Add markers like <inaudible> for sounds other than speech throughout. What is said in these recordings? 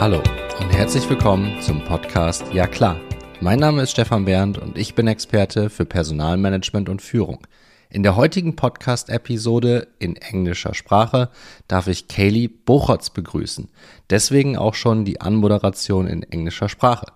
Hallo und herzlich willkommen zum Podcast Ja klar. Mein Name ist Stefan Bernd und ich bin Experte für Personalmanagement und Führung. In der heutigen Podcast-Episode in englischer Sprache darf ich Kaylee Bochotz begrüßen. Deswegen auch schon die Anmoderation in englischer Sprache.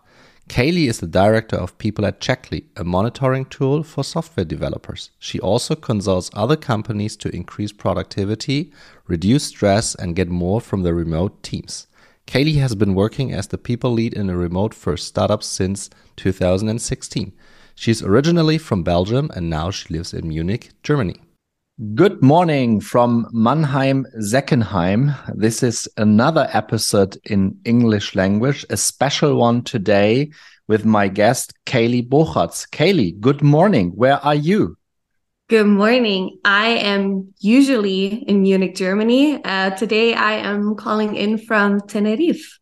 Kaylee is the director of people at Checkly, a monitoring tool for software developers. She also consults other companies to increase productivity, reduce stress, and get more from the remote teams. Kaylie has been working as the people lead in a remote first startup since 2016. She's originally from Belgium and now she lives in Munich, Germany. Good morning from Mannheim, Seckenheim. This is another episode in English language, a special one today with my guest, Kaylie Boogaerts. Kaylie, good morning. Where are you? Good morning. I am usually in Munich, Germany. Uh, today I am calling in from Tenerife.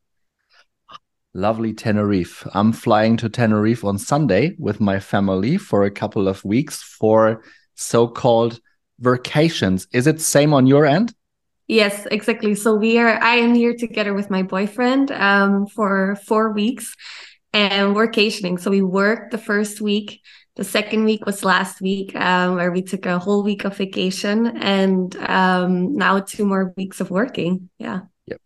Lovely Tenerife. I'm flying to Tenerife on Sunday with my family for a couple of weeks for so called vacations. Is it same on your end? Yes, exactly. So we are I am here together with my boyfriend um, for four weeks and vacationing. So we work the first week the second week was last week, um, where we took a whole week of vacation and um, now two more weeks of working. Yeah. Yep.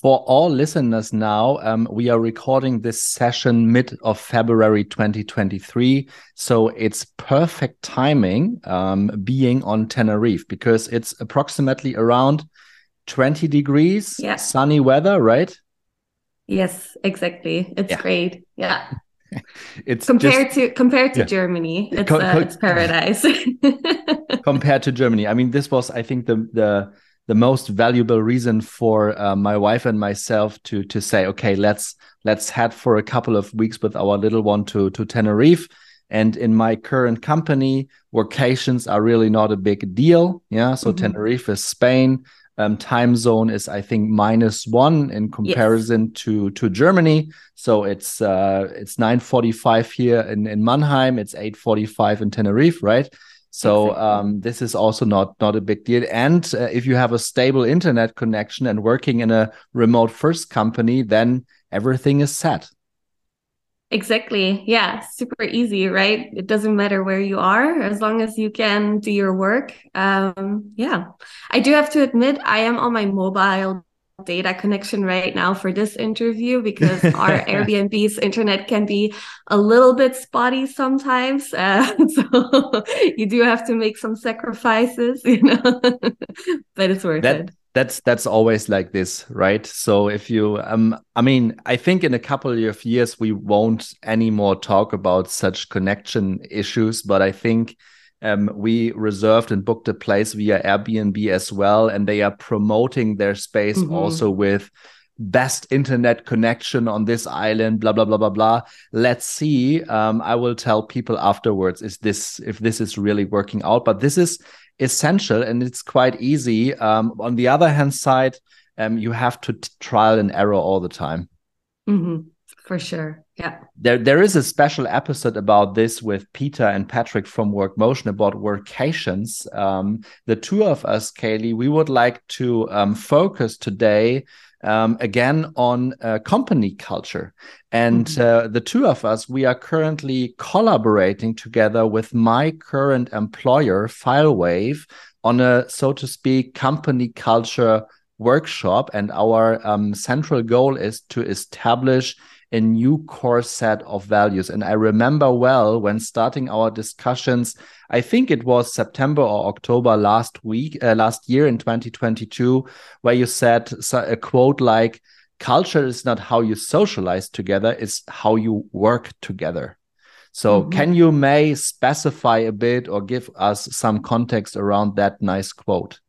For all listeners now, um, we are recording this session mid of February 2023. So it's perfect timing um, being on Tenerife because it's approximately around 20 degrees, yeah. sunny weather, right? Yes, exactly. It's yeah. great. Yeah. It's compared just, to compared to yeah. Germany, it's, co- uh, it's <laughs> paradise. compared to Germany, I mean, this was, I think, the the the most valuable reason for uh, my wife and myself to to say, okay, let's let's head for a couple of weeks with our little one to to Tenerife. And in my current company, vacations are really not a big deal. Yeah, so mm -hmm. Tenerife is Spain um, time zone is I think minus one in comparison yes. to to Germany. So it's uh, it's nine forty five here in in Mannheim. It's eight forty five in Tenerife, right? So exactly. um, this is also not not a big deal. And uh, if you have a stable internet connection and working in a remote first company, then everything is set. Exactly. Yeah. Super easy, right? It doesn't matter where you are as long as you can do your work. Um, yeah. I do have to admit, I am on my mobile data connection right now for this interview because our <laughs> Airbnb's internet can be a little bit spotty sometimes. Uh, <laughs> so you do have to make some sacrifices, you know, <laughs> but it's worth that, it that's that's always like this right? So if you um i mean i think in a couple of years we won't anymore talk about such connection issues but i think um, we reserved and booked a place via airbnb as well and they are promoting their space mm -hmm. also with best internet connection on this island blah blah blah blah blah. Let's see. Um, i will tell people afterwards is this if this is really working out but this is essential and it's quite easy. Um, on the other hand side, um, you have to trial and error all the time. Mm-hmm. For sure. Yeah. There, there is a special episode about this with Peter and Patrick from Work Motion about workations. Um, the two of us, Kaylie, we would like to um, focus today um, again on uh, company culture. And mm -hmm. uh, the two of us, we are currently collaborating together with my current employer, FileWave, on a, so to speak, company culture workshop. And our um, central goal is to establish a new core set of values. And I remember well when starting our discussions, I think it was September or October last week, uh, last year in 2022, where you said a quote like, culture is not how you socialize together, it's how you work together. So, mm -hmm. can you may specify a bit or give us some context around that nice quote?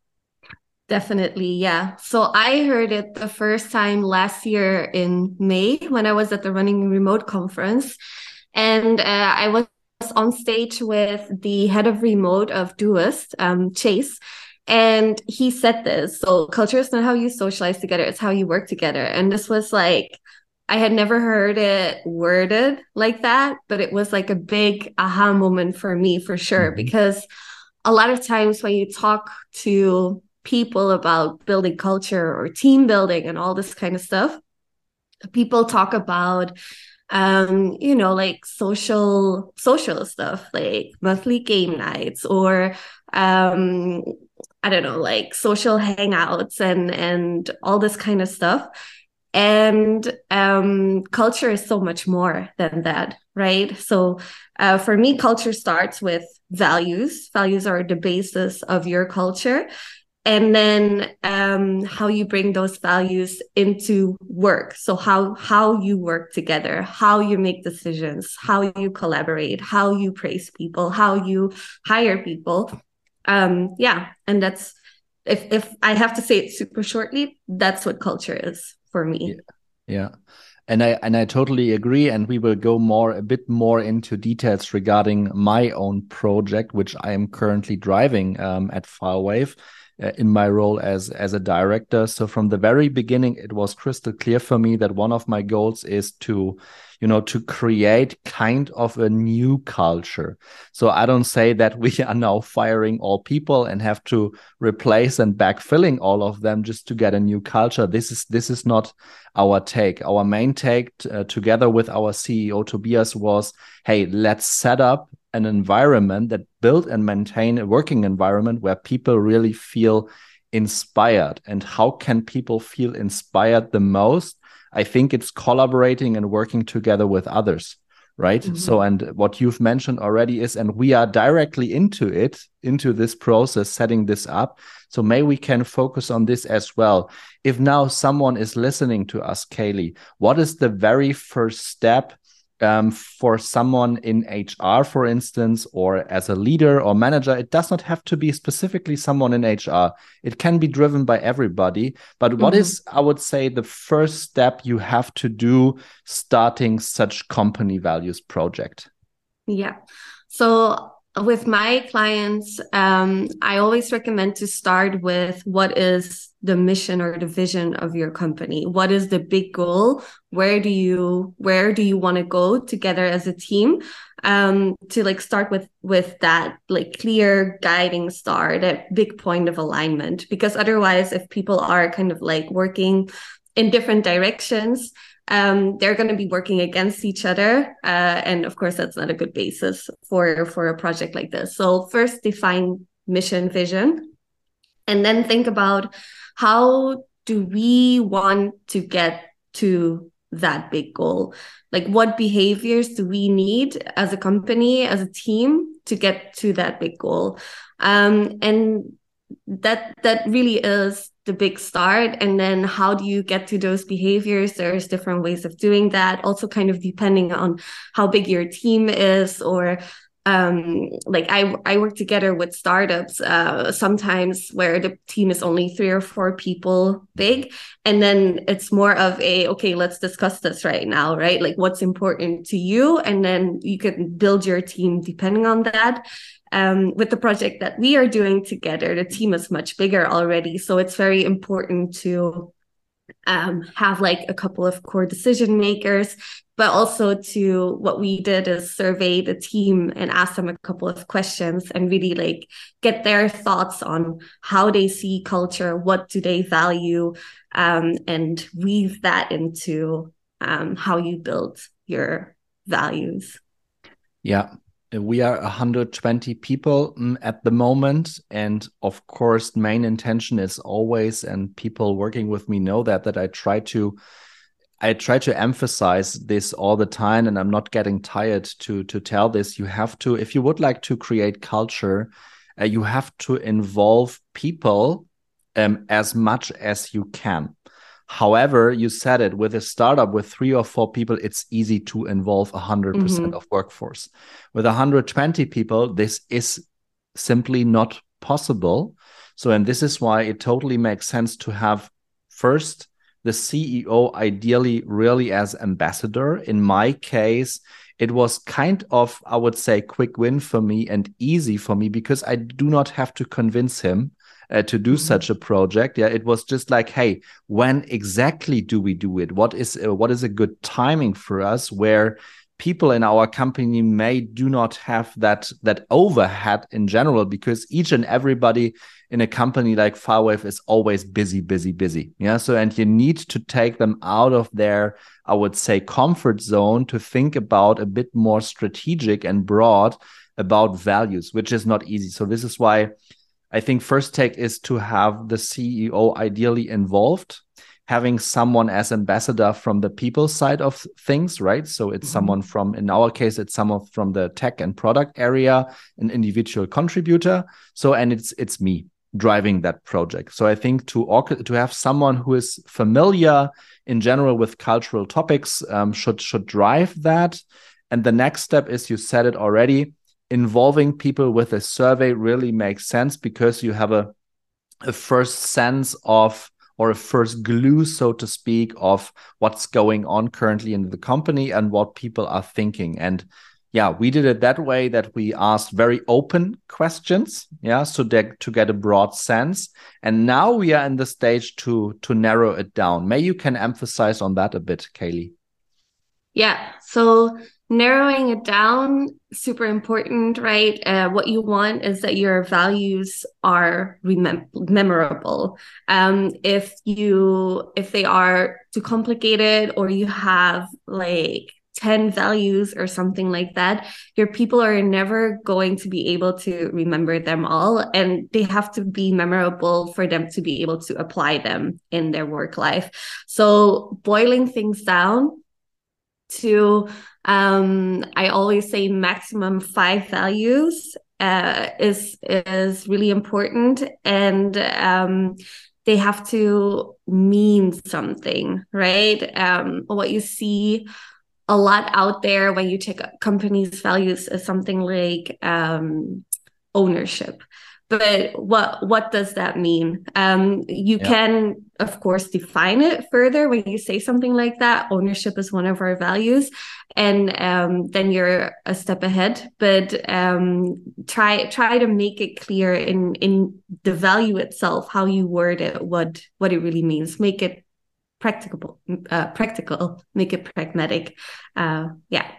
Definitely, yeah. So I heard it the first time last year in May when I was at the Running Remote conference. And uh, I was on stage with the head of remote of Doist, um, Chase. And he said this. So culture is not how you socialize together, it's how you work together. And this was like, I had never heard it worded like that, but it was like a big aha moment for me for sure. Mm-hmm. Because a lot of times when you talk to people about building culture or team building and all this kind of stuff, people talk about um, you know, like social social stuff, like monthly game nights or um, I don't know, like social hangouts and and all this kind of stuff. And um, culture is so much more than that, right? So uh, for me, culture starts with values. Values are the basis of your culture and then um, how you bring those values into work. So how how you work together how you make decisions how you collaborate how you praise people how you hire people. Um yeah and that's if if i have to say it super shortly that's what culture is for me. Yeah, yeah. and i and i totally agree and we will go more a bit more into details regarding my own project which i am currently driving um, at filewave uh, in my role as as a director. So from the very beginning it was crystal clear for me that one of my goals is to you know to create kind of a new culture. So i don't say that we <laughs> are now firing all people and have to replace and backfilling all of them just to get a new culture. This is this is not our take. Our main take uh, together with our ceo tobias was hey let's set up an environment that build and maintain a working environment where people really feel inspired. And how can people feel inspired the most? I think it's collaborating and working together with others right? Mm -hmm. so and what you've mentioned already is and we are directly into it into this process setting this up. So may we can focus on this as well. If now someone is listening to us kaylie what is the very first step um, for someone in HR, for instance, or as a leader or manager, it does not have to be specifically someone in HR. It can be driven by everybody. But what mm -hmm. is, I would say, the first step you have to do starting such company values project? Yeah. So with my clients, um, I always recommend to start with what is the mission or the vision of your company. What is the big goal? Where do you where do you want to go together as a team? Um, to like start with with that like clear guiding star, that big point of alignment. Because otherwise, if people are kind of like working in different directions, um, they're going to be working against each other uh, and of course that's not a good basis for for a project like this. So first define mission vision and then think about how do we want to get to that big goal? Like what behaviors do we need as a company as a team to get to that big goal? Um, and that that really is the big start. And then how do you get to those behaviors? There's different ways of doing that. Also kind of depending on how big your team is or um like i i work together with startups uh sometimes where the team is only three or four people big. And then it's more of a okay let's discuss this right now right? Like what's important to you? And then you can build your team depending on that um, with the project that we are doing together, the team is much bigger already. So it's very important to um, have like a couple of core decision makers, but also to what we did is survey the team and ask them a couple of questions and really like get their thoughts on how they see culture, what do they value, um, and weave that into um, how you build your values. Yeah, we are 120 people mm, at the moment. And of course main intention is always and people working with me know that that i try to i try to emphasize this all the time and i'm not getting tired to to tell this. You have to if you would like to create culture uh, you have to involve people um, as much as you can However, you said it with a startup with three or four people, it's easy to involve 100% mm -hmm. of workforce. With 120 people, this is simply not possible. So, and this is why it totally makes sense to have first the CEO ideally really as ambassador. In my case, it was kind of, I would say, quick win for me and easy for me because I do not have to convince him uh, to do mm -hmm. such a project. Yeah, it was just like, hey, when exactly do we do it? What is uh, what is a good timing for us where people in our company may do not have that that overhead in general because each and everybody in a company like FileWave is always busy, busy, busy. Yeah. So, and you need to take them out of their, I would say, comfort zone to think about a bit more strategic and broad about values, which is not easy. So, this is why I think first take is to have the CEO ideally involved having someone as ambassador from the people side of things, right? So it's mm-hmm. someone from, in our case, it's someone from the tech and product area, an individual contributor. So, and it's it's me driving that project. So I think to to have someone who is familiar in general with cultural topics um, should should drive that. And the next step is you said it already. Involving people with a survey really makes sense because you have a a first sense of or a first glue, so to speak, of what's going on currently in the company and what people are thinking. And yeah, we did it that way that we asked very open questions, yeah, so that to get a broad sense. And now we are in the stage to to narrow it down. May you can emphasize on that a bit, Kaylie. Yeah. So narrowing it down super important right uh, what you want is that your values are remem- memorable um, if you if they are too complicated or you have like 10 values or something like that, your people are never going to be able to remember them all. And they have to be memorable for them to be able to apply them in their work life. So, boiling things down to, um, I always say maximum five values uh, is is really important. And um, they have to mean something, right? Um, what you see a lot out there when you take companies' values is something like um, ownership. But what what does that mean? Um, you yeah. can, of course, define it further when you say something like that. Ownership is one of our values, and um, then you're a step ahead. But um, try try to make it clear in in the value itself, how you word it, what what it really means. Make it practical uh, practical make it pragmatic uh, yeah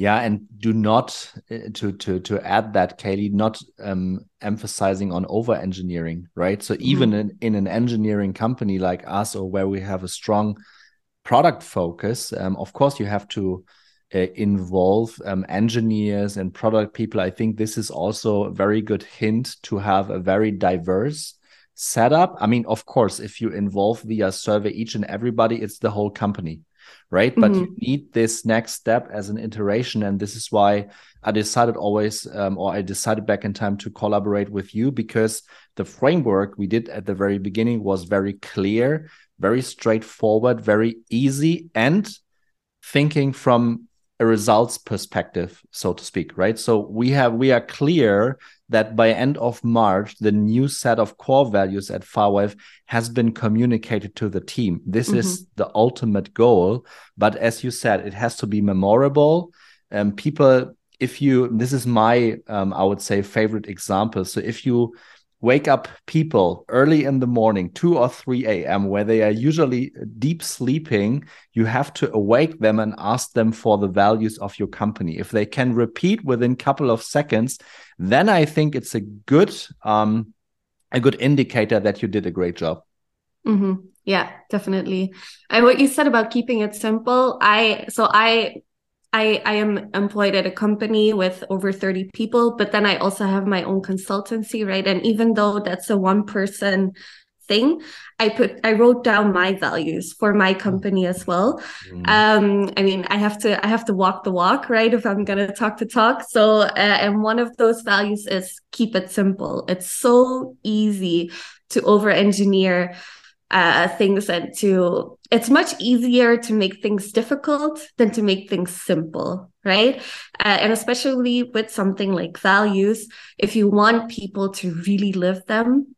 yeah and do not uh, to to to add that kaylie not um, emphasizing on over engineering right? So even mm-hmm. in, in an engineering company like us or where we have a strong product focus um, of course you have to uh, involve um, engineers and product people. I think this is also a very good hint to have a very diverse setup. I mean of course if you involve via survey each and everybody it's the whole company right? Mm-hmm. but you need this next step as an iteration. And this is why i decided always um, or i decided back in time to collaborate with you because the framework we did at the very beginning was very clear very straightforward very easy and thinking from a results perspective so to speak right? So we have we are clear that by end of march the new set of core values at FileWave has been communicated to the team this mm -hmm. is the ultimate goal but as you said it has to be memorable and um, people if you this is my um, i would say favorite example so if you wake up people early in the morning, 2 or 3 a.m., where they are usually deep sleeping, you have to awake them and ask them for the values of your company. If they can repeat within a couple of seconds, then I think it's a good um, a good indicator that you did a great job. Mm-hmm. Yeah, definitely. And what you said about keeping it simple, I so I I, I am employed at a company with over 30 people, but then I also have my own consultancy, right? And even though that's a one person thing, I put I wrote down my values for my company as well. Mm. Um, I mean, I have to I have to walk the walk, right? If I'm gonna talk the talk. So, uh, and one of those values is keep it simple. It's so easy to over engineer uh, things and to it's much easier to make things difficult than to make things simple right uh, and especially with something like values if you want people to really live them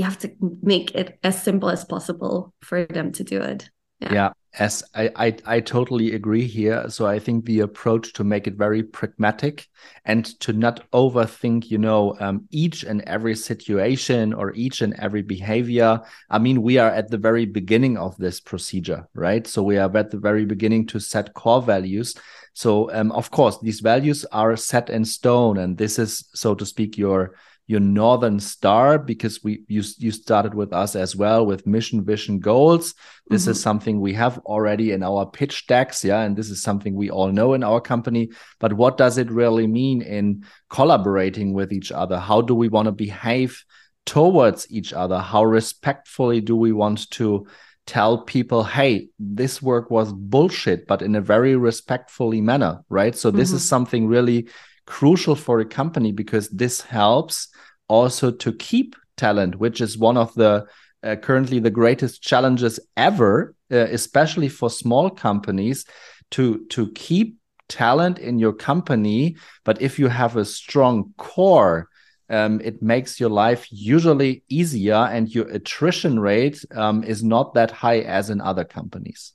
you have to make it as simple as possible for them to do it. Yeah. yeah as I, I, I totally agree here. So i think the approach to make it very pragmatic and to not overthink you know um, each and every situation or each and every behavior. I mean we are at the very beginning of this procedure right? So we are at the very beginning to set core values. So um, of course these values are set in stone and this is so to speak your your northern star because we you, you started with us as well with mission vision goals. This mm-hmm. is something we have already in our pitch decks yeah and this is something we all know in our company. But what does it really mean in collaborating with each other? How do we want to behave towards each other? How respectfully do we want to tell people hey this work was bullshit but in a very respectfully manner right? So this mm-hmm. is something really crucial for a company because this helps also to keep talent, which is one of the uh, currently the greatest challenges ever, uh, especially for small companies, to to keep talent in your company. But if you have a strong core, um, it makes your life usually easier, and your attrition rate um, is not that high as in other companies.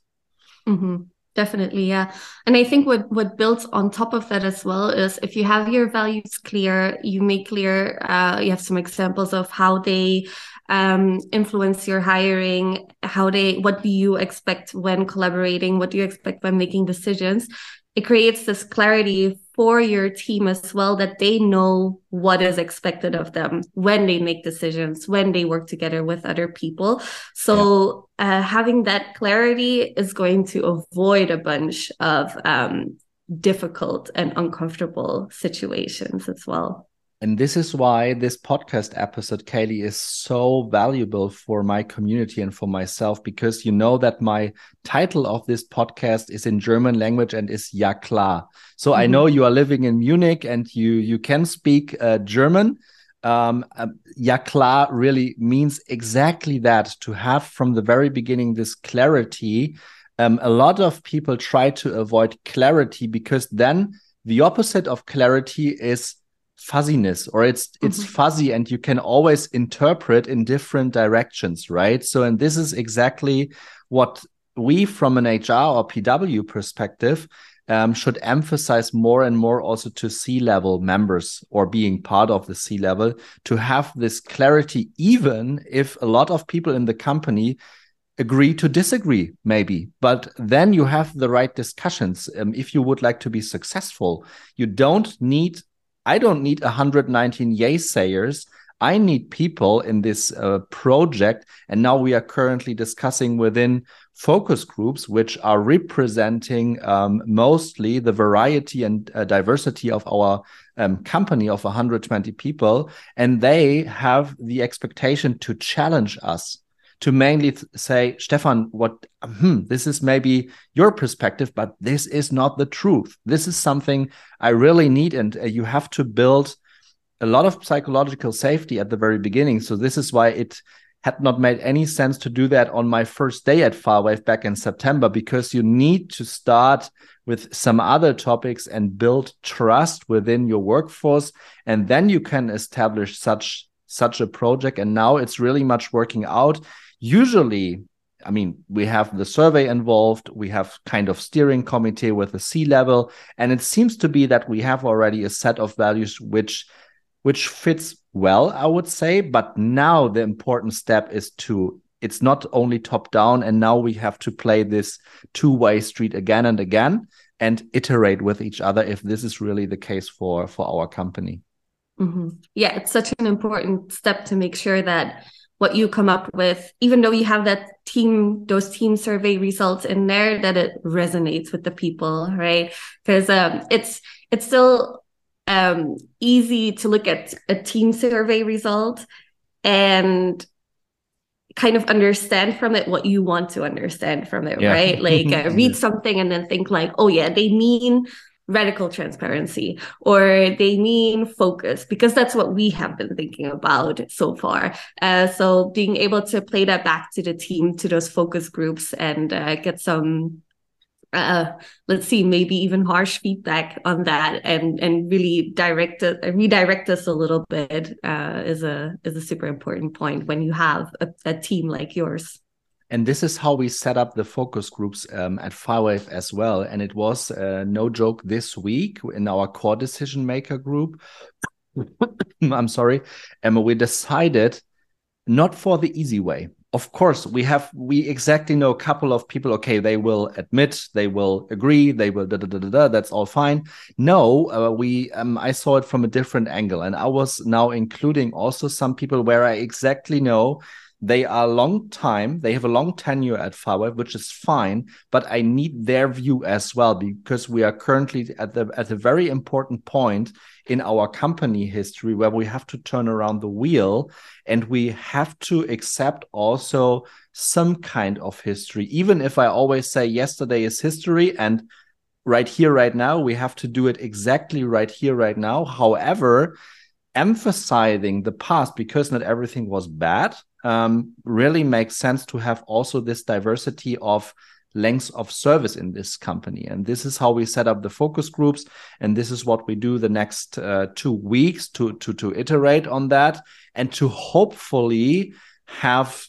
Mm -hmm. Definitely, yeah. And I think what what builds on top of that as well is if you have your values clear, you make clear, uh, you have some examples of how they um, influence your hiring, how they, what do you expect when collaborating, what do you expect when making decisions. It creates this clarity for your team as well that they know what is expected of them when they make decisions when they work together with other people so yeah. uh, having that clarity is going to avoid a bunch of um, difficult and uncomfortable situations as well and this is why this podcast episode, Kaylie, is so valuable for my community and for myself, because you know that my title of this podcast is in German language and is Ja klar. So mm -hmm. I know mm-hmm. you are living in Munich and you you can speak uh, German. Um, uh, ja klar really means exactly that to have from the very beginning this clarity. Um, a lot of people try to avoid clarity because then the opposite of clarity is fuzziness or it's it's mm-hmm. fuzzy and you can always interpret in different directions right so and this is exactly what we from an hr or pw perspective um, should emphasize more and more also to C level members or being part of the C level to have this clarity, even if a lot of people in the company agree to disagree, maybe. But then you have the right discussions. Um, if you would like to be successful, you don't need I don't need 119 yay sayers. I need people in this uh, project. And now we are currently discussing within focus groups, which are representing um, mostly the variety and uh, diversity of our um, company of 120 people. And they have the expectation to challenge us to mainly say, Stefan, what hmm, this is maybe your perspective, but this is not the truth. This is something I really need, and uh, you have to build a lot of psychological safety at the very beginning. So this is why it had not made any sense to do that on my first day at FileWave back in September because you need to start with some other topics and build trust within your workforce and then you can establish such such a project and now it's really much working out usually I mean, we have the survey involved, we have kind of steering committee with the C level, and it seems to be that we have already a set of values which which fits well, I would say. But now the important step is to it's not only top down, and now we have to play this two-way street again and again and iterate with each other if this is really the case for for our company. Mm -hmm. Yeah, it's such an important step to make sure that what you come up with, even though you have that team, those team survey results in there, that it resonates with the people, right? Because um, it's it's still um, easy to look at a team survey result and kind of understand from it what you want to understand from it, yeah. right? <laughs> Like uh, read something and then think like, oh yeah, they mean radical transparency or they mean focus because that's what we have been thinking about so far. Uh, so being able to play that back to the team to those focus groups and uh, get some uh, let's see maybe even harsh feedback on that and and really direct it redirect us a little bit uh, is a is a super important point when you have a, a team like yours and this is how we set up the focus groups um, at FileWave as well. And it was uh, no joke this week in our core decision maker group. <coughs> I'm sorry. And we decided not for the easy way. Of course, we have we exactly know a couple of people. Okay, they will admit, they will agree, they will da da da da. da that's all fine. No, uh, we um, I saw it from a different angle, and I was now including also some people where I exactly know they are long time, they have a long tenure at FileWave, which is fine, but I need their view as well because we are currently at the at a very important point in our company history where we have to turn around the wheel and we have to accept also some kind of history. Even if I always say yesterday is history and right here, right now, we have to do it exactly right here, right now. However, emphasizing the past because not everything was bad um, really makes sense to have also this diversity of lengths of service in this company. And this is how we set up the focus groups. And this is what we do the next uh, two weeks to, to, to iterate on that and to hopefully have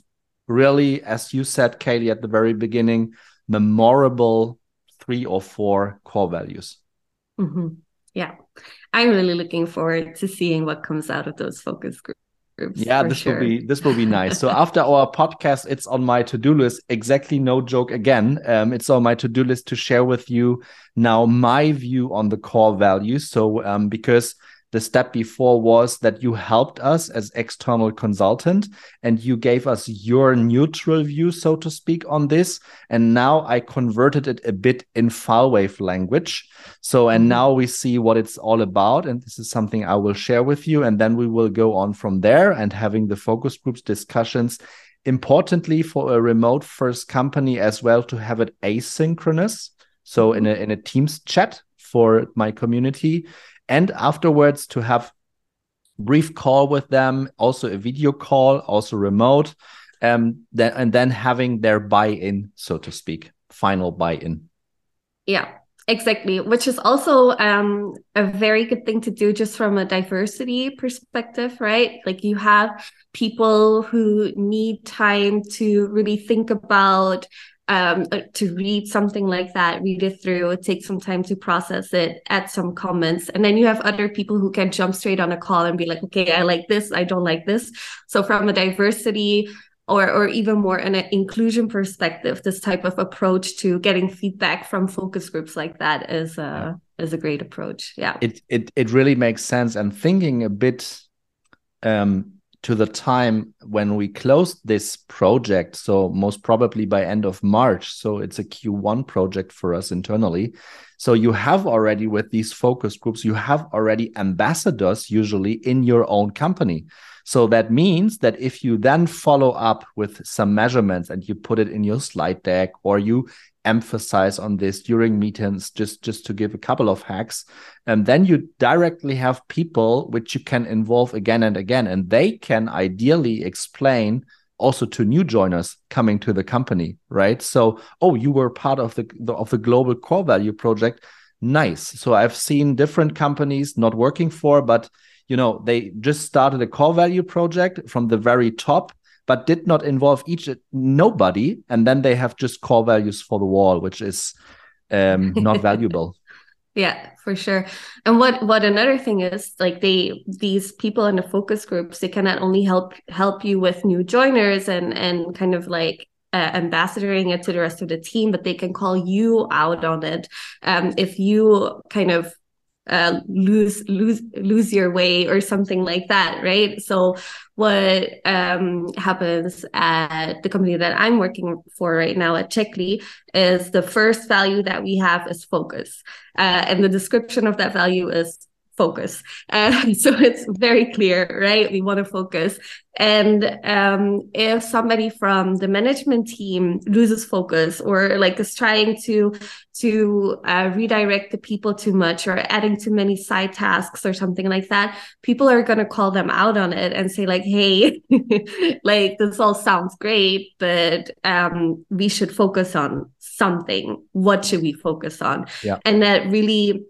really, as you said, Kaylie, at the very beginning, memorable three or four core values. Mm-hmm. Yeah. I'm really looking forward to seeing what comes out of those focus groups groups. Yeah, this sure. will be this will be nice. so <laughs> after our podcast, it's on my to do list. Exactly, no joke. Again, um, it's on my to do list to share with you now my view on the core values. So um, because the step before was that you helped us as external consultant and you gave us your neutral view so to speak on this and now i converted it a bit in FileWave language so and mm-hmm. now we see what it's all about and this is something i will share with you and then we will go on from there and having the focus groups discussions importantly for a remote first company as well to have it asynchronous so in mm-hmm. a in a teams chat for my community and afterwards to have brief call with them also a video call also remote um then and then having their buy-in so to speak final buy-in. Yeah exactly which is also um a very good thing to do just from a diversity perspective right? Like you have people who need time to really think about um, uh, to read something like that, read it through, take some time to process it, add some comments. And then you have other people who can jump straight on a call and be like, okay, I like this, I don't like this. So from a diversity or or even more an inclusion perspective, this type of approach to getting feedback from focus groups like that is a yeah. is a great approach. Yeah. It it it really makes sense. And thinking a bit um to the time when we closed this project so most probably by end of march so it's a q1 project for us internally. So you have already with these focus groups you have already ambassadors usually in your own company. So that means that if you then follow up with some measurements and you put it in your slide deck or you emphasize on this during meetings just just to give a couple of hacks. And then you directly have people which you can involve again and again and they can ideally explain also to new joiners coming to the company right? So oh you were part of the, the of the global core value project. Nice. So i've seen different companies not working for but you know they just started a core value project from the very top but did not involve each nobody. And then they have just core values for the wall which is um, not valuable. <laughs> Yeah for sure. And what what another thing is like they these people in the focus groups they can not only help help you with new joiners and and kind of like uh, ambassadoring it to the rest of the team, but they can call you out on it. Um, if you kind of uh, lose lose lose your way or something like that right? So what um, happens at the company that i'm working for right now at checkly is the first value that we have is focus. Uh, and the description of that value is focus. Uh, <laughs> so it's very clear, right? We want to focus. And um, if somebody from the management team loses focus or like is trying to to uh, redirect the people too much or adding too many side tasks or something like that, people are going to call them out on it and say like, "Hey, <laughs> like this all sounds great, but um, we should focus on something. What should we focus on?" Yeah. And that really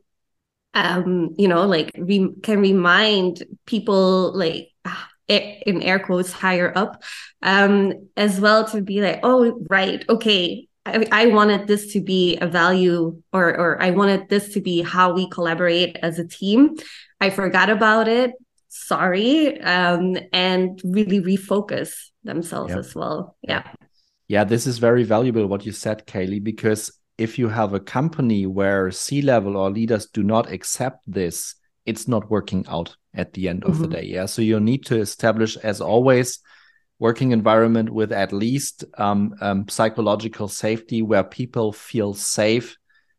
um, you know, like we can remind people like <sighs> in air quotes higher up um, as well to be like oh right okay I, I wanted this to be a value or or i wanted this to be how we collaborate as a team. I forgot about it. Sorry um, and really refocus themselves as well. Yeah. Yeah this is very valuable what you said kaylie because if you have a company where c level or leaders do not accept this it's not working out at the end of mm-hmm. the day yeah so you need to establish as always working environment with at least um, um, psychological safety where people feel safe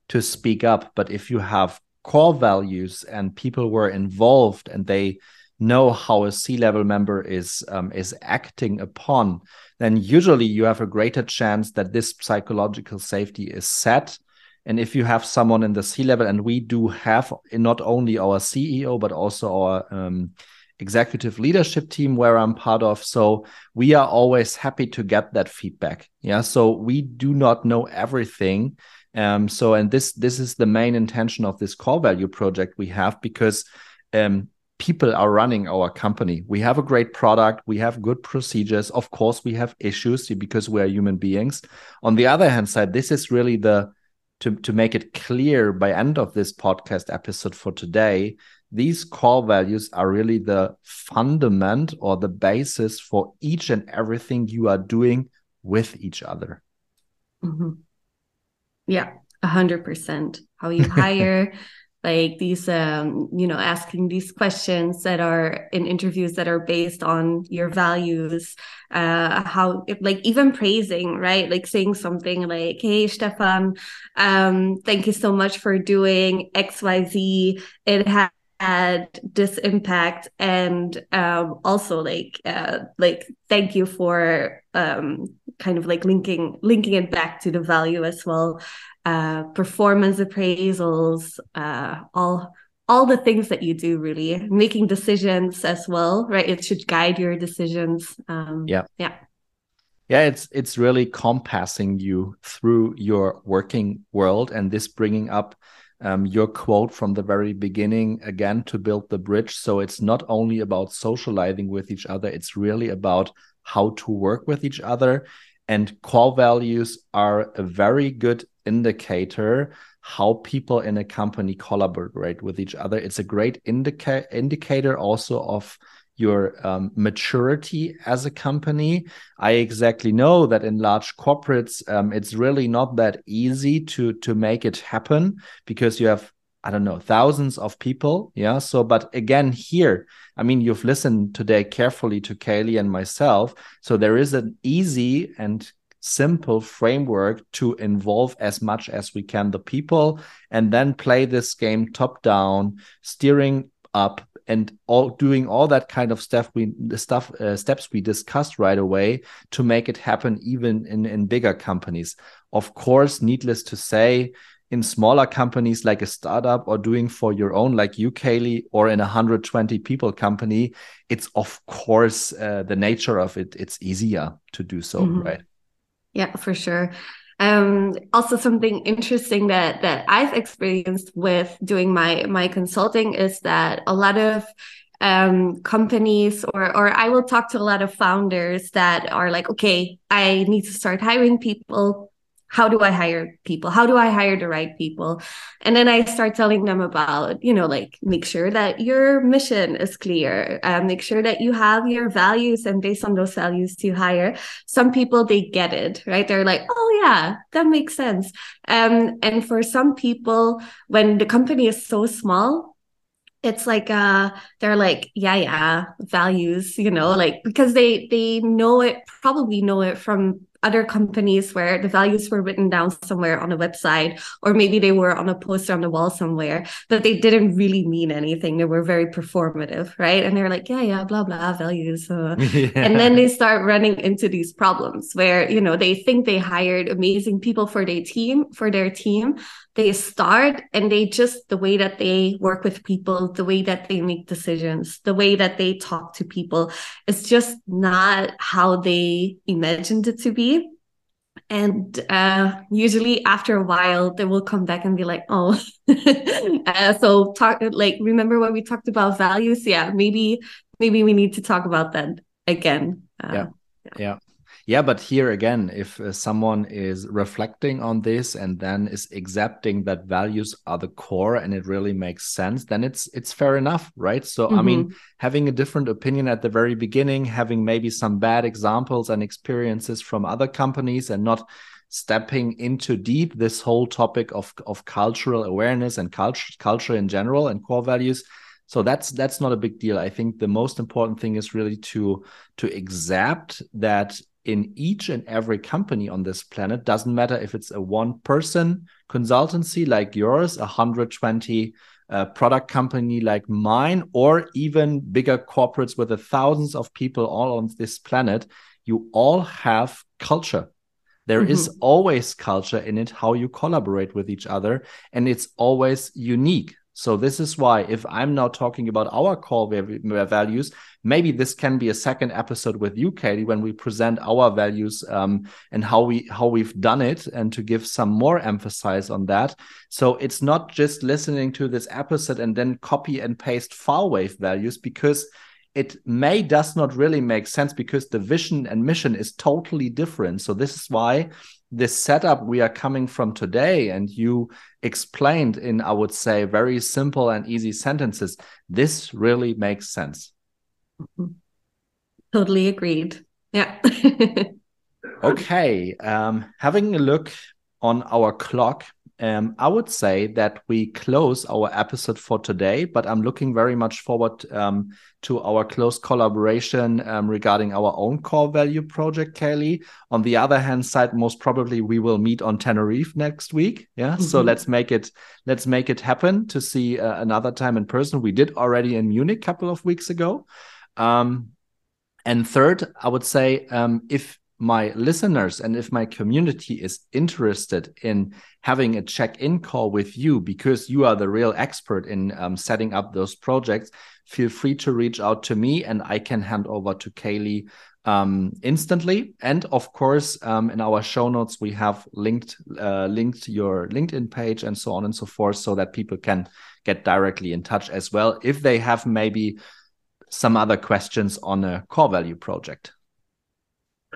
to speak up but if you have core values and people were involved and they know how a C-level member is um, is acting upon, then usually you have a greater chance that this psychological safety is set. And if you have someone in the C-level, and we do have not only our CEO but also our um, executive leadership team where I'm part of. So we are always happy to get that feedback. Yeah. So we do not know everything. Um, so and this this is the main intention of this core value project we have because um, people are running our company. We have a great product, we have good procedures. Of course, we have issues because we are human beings. On the other hand side, this is really the to, to make it clear by end of this podcast episode for today, these core values are really the fundament or the basis for each and everything you are doing with each other. Mm-hmm. Yeah, a hundred percent. How you hire, <laughs> like these um, you know asking these questions that are in interviews that are based on your values uh how like even praising right? Like saying something like hey stefan um thank you so much for doing xyz it had had this impact. And um also like uh like thank you for um kind of like linking linking it back to the value as well uh, performance appraisals, uh, all all the things that you do really. Making decisions as well right? It should guide your decisions um, yeah. yeah. Yeah it's it's really compassing you through your working world and this bringing up um, your quote from the very beginning again to build the bridge. So it's not only about socializing with each other it's really about how to work with each other. And core values are a very good indicator how people in a company collaborate with each other. It's a great indica- indicator also of your um, maturity as a company. I exactly know that in large corporates, um, it's really not that easy to to make it happen because you have I don't know thousands of people. Yeah. So, but again, here, I mean, you've listened today carefully to Kaylie and myself. So there is an easy and simple framework to involve as much as we can the people and then play this game top down steering up and all doing all that kind of stuff we the stuff uh, steps we discussed right away to make it happen even in in bigger companies of course needless to say in smaller companies like a startup or doing for your own like you kaylie or in a 120 people company it's of course uh, the nature of it it's easier to do so mm -hmm. right yeah, for sure. Um, also something interesting that that I've experienced with doing my my consulting is that a lot of um, companies or or I will talk to a lot of founders that are like, okay, I need to start hiring people how do I hire people? How do I hire the right people? And then I start telling them about, you know, like make sure that your mission is clear, uh, make sure that you have your values, and based on those values to hire. Some people they get it, right? They're like, oh yeah, that makes sense. Um, and for some people, when the company is so small, it's like uh they're like yeah yeah values you know like because they they know it probably know it from other companies where the values were written down somewhere on a website or maybe they were on a poster on the wall somewhere but they didn't really mean anything they were very performative right and they're like yeah yeah blah blah values uh. <laughs> yeah. and then they start running into these problems where you know they think they hired amazing people for their team for their team they start and they just the way that they work with people the way that they make decisions the way that they talk to people is just not how they imagined it to be and uh, usually after a while they will come back and be like oh <laughs> uh, so talk like remember when we talked about values yeah maybe maybe we need to talk about that again. Uh, yeah. yeah. Yeah, but here again, if uh, someone is reflecting on this and then is accepting that values are the core and it really makes sense, then it's it's fair enough, right? So mm -hmm. I mean, mm-hmm. having a different opinion at the very beginning, having maybe some bad examples and experiences from other companies and not stepping into deep this whole topic of of cultural awareness and culture culture in general and core values so that's that's not a big deal i think the most important thing is really to to accept that in each and every company on this planet doesn't matter if it's a one person consultancy like yours a 120 uh, product company like mine or even bigger corporates with the thousands of people all on this planet you all have culture There mm -hmm. is always culture in it how you collaborate with each other and it's always unique so this is why if I'm now talking about our core values, maybe this can be a second episode with you, Kaylie, when we present our values um, and how we how we've done it, and to give some more emphasis on that. So it's not just listening to this episode and then copy and paste FileWave values because it may does not really make sense because the vision and mission is totally different. So this is why this setup we are coming from today and you explained in i would say very simple and easy sentences this really makes sense mm-hmm. totally agreed yeah <laughs> okay um having a look on our clock um, I would say that we close our episode for today, but I'm looking very much forward um, to our close collaboration um, regarding our own core value project, Kaylie. On the other hand side, most probably we will meet on Tenerife next week. Yeah, mm -hmm. so mm-hmm. let's make it let's make it happen to see uh, another time in person. We did already in Munich a couple of weeks ago. Um, and third, I would say um, if my listeners and if my community is interested in having a check-in call with you because you are the real expert in um, setting up those projects feel free to reach out to me and i can hand over to kaylie um, instantly. And of course um, in our show notes we have linked uh, linked your linkedin page and so on and so forth so that people can get directly in touch as well if they have maybe some other questions on a core value project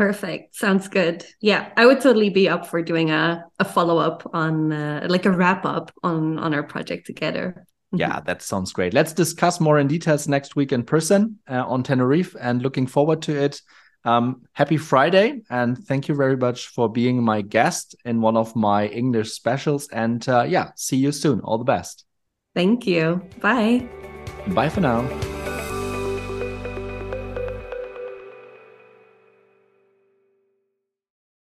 Perfect. Sounds good. Yeah, I would totally be up for doing a, a follow up on uh, like a wrap up on on our project together. Mm-hmm. Yeah, that sounds great. Let's discuss more in details next week in person uh, on Tenerife and looking forward to it. Um, happy Friday and thank you very much for being my guest in one of my English specials. And uh, yeah, see you soon. All the best. Thank you. Bye. Bye for now.